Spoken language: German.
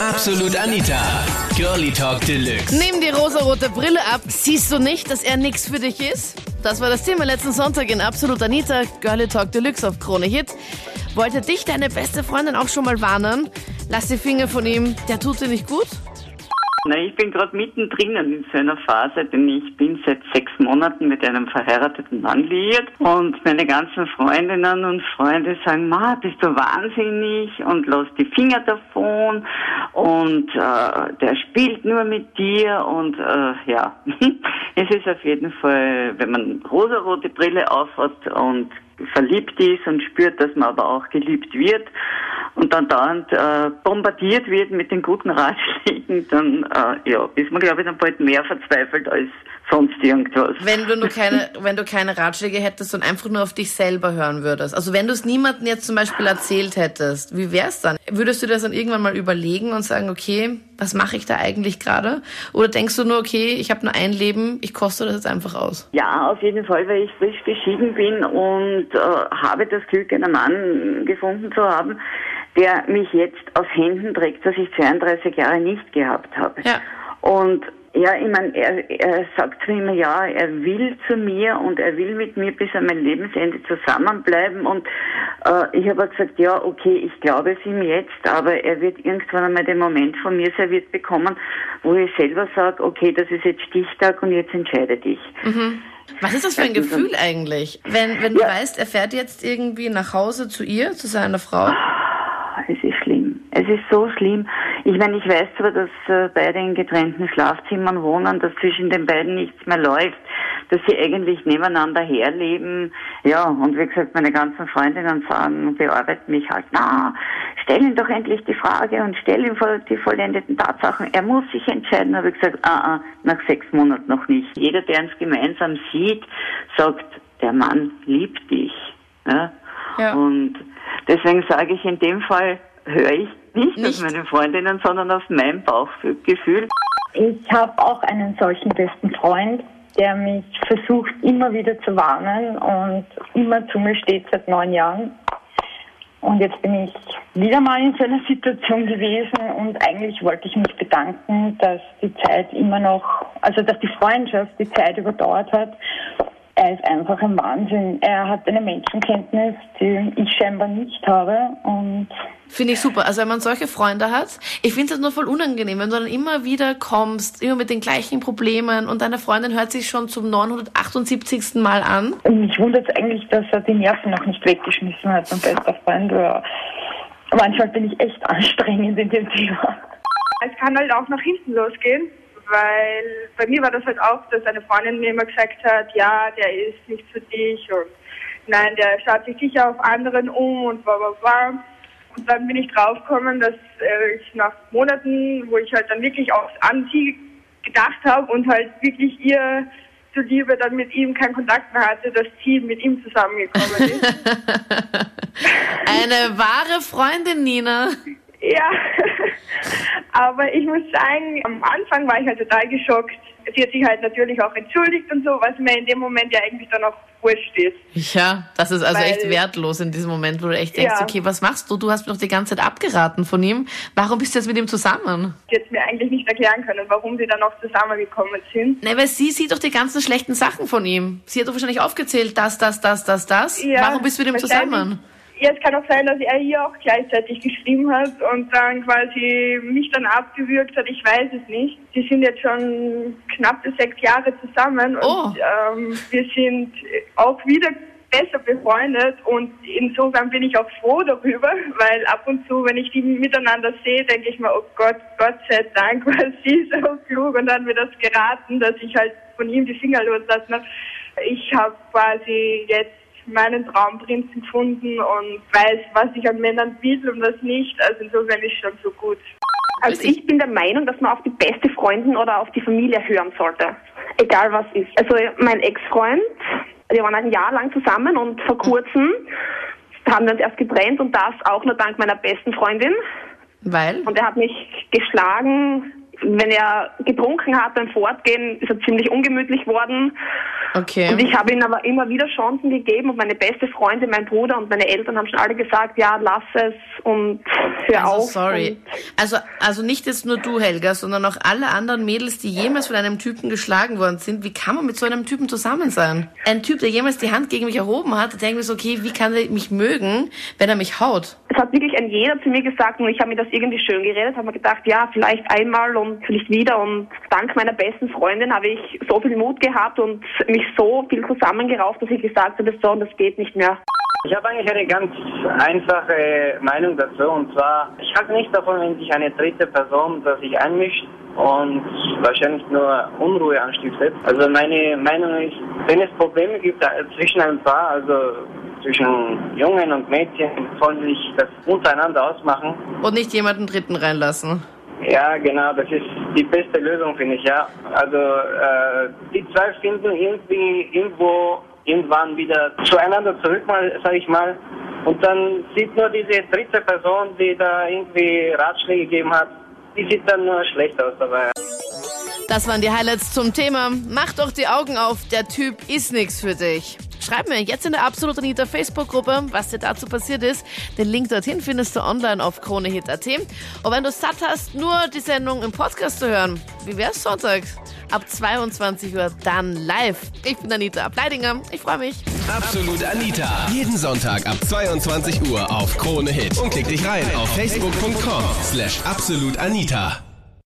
Absolut Anita. Girlie Talk Deluxe. Nimm die rosarote Brille ab. Siehst du nicht, dass er nix für dich ist? Das war das Thema letzten Sonntag in Absolut Anita. Girlie Talk Deluxe auf Krone Hit. Wollte dich deine beste Freundin auch schon mal warnen? Lass die Finger von ihm. Der tut dir nicht gut? Na, ich bin gerade mittendrin in so einer Phase, denn ich bin seit sechs Monaten mit einem verheirateten Mann liiert und meine ganzen Freundinnen und Freunde sagen, Ma, bist du wahnsinnig und lass die Finger davon und äh, der spielt nur mit dir und äh, ja, es ist auf jeden Fall, wenn man rosarote Brille aufhat und verliebt ist und spürt, dass man aber auch geliebt wird und dann dauernd äh, bombardiert wird mit den guten Ratschlägen, dann äh, ja, ist man glaube ich dann bald mehr verzweifelt als sonst irgendwas. Wenn du nur keine, wenn du keine Ratschläge hättest und einfach nur auf dich selber hören würdest. Also wenn du es niemandem jetzt zum Beispiel erzählt hättest, wie wär's dann? Würdest du das dann irgendwann mal überlegen und sagen, okay, was mache ich da eigentlich gerade? Oder denkst du nur, okay, ich habe nur ein Leben, ich koste das jetzt einfach aus? Ja, auf jeden Fall, weil ich frisch geschieden bin und äh, habe das Glück, einen Mann gefunden zu haben, der mich jetzt aus Händen trägt, was ich 32 Jahre nicht gehabt habe. Ja. Und ja, ich meine, er, er sagt zu mir, ja, er will zu mir und er will mit mir bis an mein Lebensende zusammenbleiben. Und äh, ich habe gesagt, ja, okay, ich glaube es ihm jetzt, aber er wird irgendwann einmal den Moment von mir serviert bekommen, wo ich selber sage, okay, das ist jetzt Stichtag und jetzt entscheide dich. Mhm. Was ist das für ein Gefühl eigentlich? Wenn, wenn du ja. weißt, er fährt jetzt irgendwie nach Hause zu ihr, zu seiner Frau? Es ist schlimm. Es ist so schlimm. Ich meine, ich weiß zwar, dass äh, beide in getrennten Schlafzimmern wohnen, dass zwischen den beiden nichts mehr läuft, dass sie eigentlich nebeneinander herleben. Ja, und wie gesagt, meine ganzen Freundinnen sagen, bearbeiten mich halt, na, stell ihm doch endlich die Frage und stell ihm die vollendeten Tatsachen. Er muss sich entscheiden, habe ich gesagt, ah, ah, nach sechs Monaten noch nicht. Jeder, der uns gemeinsam sieht, sagt, der Mann liebt dich. Ja? ja. Und deswegen sage ich in dem Fall, höre ich nicht, nicht auf meine Freundinnen, sondern auf mein Bauchgefühl. Ich habe auch einen solchen besten Freund, der mich versucht immer wieder zu warnen und immer zu mir steht seit neun Jahren. Und jetzt bin ich wieder mal in so einer Situation gewesen und eigentlich wollte ich mich bedanken, dass die Zeit immer noch, also dass die Freundschaft die Zeit überdauert hat er ist einfach ein Wahnsinn. Er hat eine Menschenkenntnis, die ich scheinbar nicht habe. Und Finde ich super. Also wenn man solche Freunde hat, ich finde es nur voll unangenehm, wenn du dann immer wieder kommst, immer mit den gleichen Problemen und deine Freundin hört sich schon zum 978. Mal an. Und mich wundert es eigentlich, dass er die Nerven noch nicht weggeschmissen hat, mein bester Freund. Manchmal bin ich echt anstrengend in dem Thema. Es kann halt auch nach hinten losgehen weil bei mir war das halt auch, dass eine Freundin mir immer gesagt hat, ja, der ist nicht für dich und nein, der schaut sich sicher auf anderen um und bla bla bla. Und dann bin ich draufgekommen, dass äh, ich nach Monaten, wo ich halt dann wirklich aufs Anti gedacht habe und halt wirklich ihr zuliebe dann mit ihm keinen Kontakt mehr hatte, dass sie mit ihm zusammengekommen ist. Eine wahre Freundin, Nina. Ja, aber ich muss sagen, am Anfang war ich halt total geschockt. Sie hat sich halt natürlich auch entschuldigt und so, was mir in dem Moment ja eigentlich dann auch wurscht ist. Ja, das ist also Weil, echt wertlos in diesem Moment, wo du echt denkst, ja. okay, was machst du? Du hast mir doch die ganze Zeit abgeraten von ihm. Warum bist du jetzt mit ihm zusammen? Sie hat mir eigentlich nicht erklären können, warum sie dann noch zusammengekommen sind. Ne, weil sie sieht doch die ganzen schlechten Sachen von ihm. Sie hat doch wahrscheinlich aufgezählt, das, das, das, das, das. Ja, warum bist du mit ihm zusammen? Ja, es kann auch sein, dass er ihr auch gleichzeitig geschrieben hat und dann quasi mich dann abgewürgt hat. Ich weiß es nicht. Sie sind jetzt schon knappe sechs Jahre zusammen oh. und ähm, wir sind auch wieder besser befreundet und insofern bin ich auch froh darüber, weil ab und zu, wenn ich die miteinander sehe, denke ich mir, oh Gott, Gott sei Dank war sie so klug und dann mir das geraten, dass ich halt von ihm die Finger loslassen habe. Ich habe quasi jetzt meinen Traumprinzen gefunden und weiß, was ich an Männern will und was nicht. Also insofern ist schon so gut. Also ich bin der Meinung, dass man auf die beste Freundin oder auf die Familie hören sollte. Egal was ist. Also mein Ex-Freund, wir waren ein Jahr lang zusammen und vor kurzem haben wir uns erst getrennt und das auch nur dank meiner besten Freundin. Weil? Und er hat mich geschlagen. Wenn er getrunken hat beim Fortgehen, ist er ziemlich ungemütlich worden. Okay. Und ich habe ihm aber immer wieder Chancen gegeben und meine beste Freundin, mein Bruder und meine Eltern haben schon alle gesagt, ja, lass es und hör Also auf. sorry. Also, also nicht jetzt nur du, Helga, sondern auch alle anderen Mädels, die jemals von einem Typen geschlagen worden sind. Wie kann man mit so einem Typen zusammen sein? Ein Typ, der jemals die Hand gegen mich erhoben hat, denke ich mir so, okay, wie kann er mich mögen, wenn er mich haut? es hat wirklich ein jeder zu mir gesagt und ich habe mir das irgendwie schön geredet, habe mir gedacht, ja, vielleicht einmal und vielleicht wieder und dank meiner besten Freundin habe ich so viel Mut gehabt und mich so viel zusammengerauft, dass ich gesagt habe, so, das geht nicht mehr. Ich habe eigentlich eine ganz einfache Meinung dazu und zwar, ich halte nicht davon, wenn sich eine dritte Person da sich einmischt und wahrscheinlich nur Unruhe anstiftet. Also meine Meinung ist, wenn es Probleme gibt äh, zwischen einem Paar, also zwischen Jungen und Mädchen, sollen sie sich das untereinander ausmachen. Und nicht jemanden Dritten reinlassen. Ja, genau, das ist die beste Lösung, finde ich, ja. Also äh, die zwei finden irgendwie irgendwo irgendwann wieder zueinander zurück, mal, sag ich mal. Und dann sieht nur diese dritte Person, die da irgendwie Ratschläge gegeben hat, die sieht dann nur schlecht aus dabei. Das waren die Highlights zum Thema. Mach doch die Augen auf, der Typ ist nix für dich. Schreib mir jetzt in der Absolut Anita Facebook-Gruppe, was dir dazu passiert ist. Den Link dorthin findest du online auf kronehit.at. Und wenn du satt hast, nur die Sendung im Podcast zu hören, wie wär's sonntags? Ab 22 Uhr dann live. Ich bin Anita Ableidinger. Ich freue mich. Absolut Anita. Jeden Sonntag ab 22 Uhr auf Krone Hit. Und klick dich rein auf facebook.com slash absolutanita.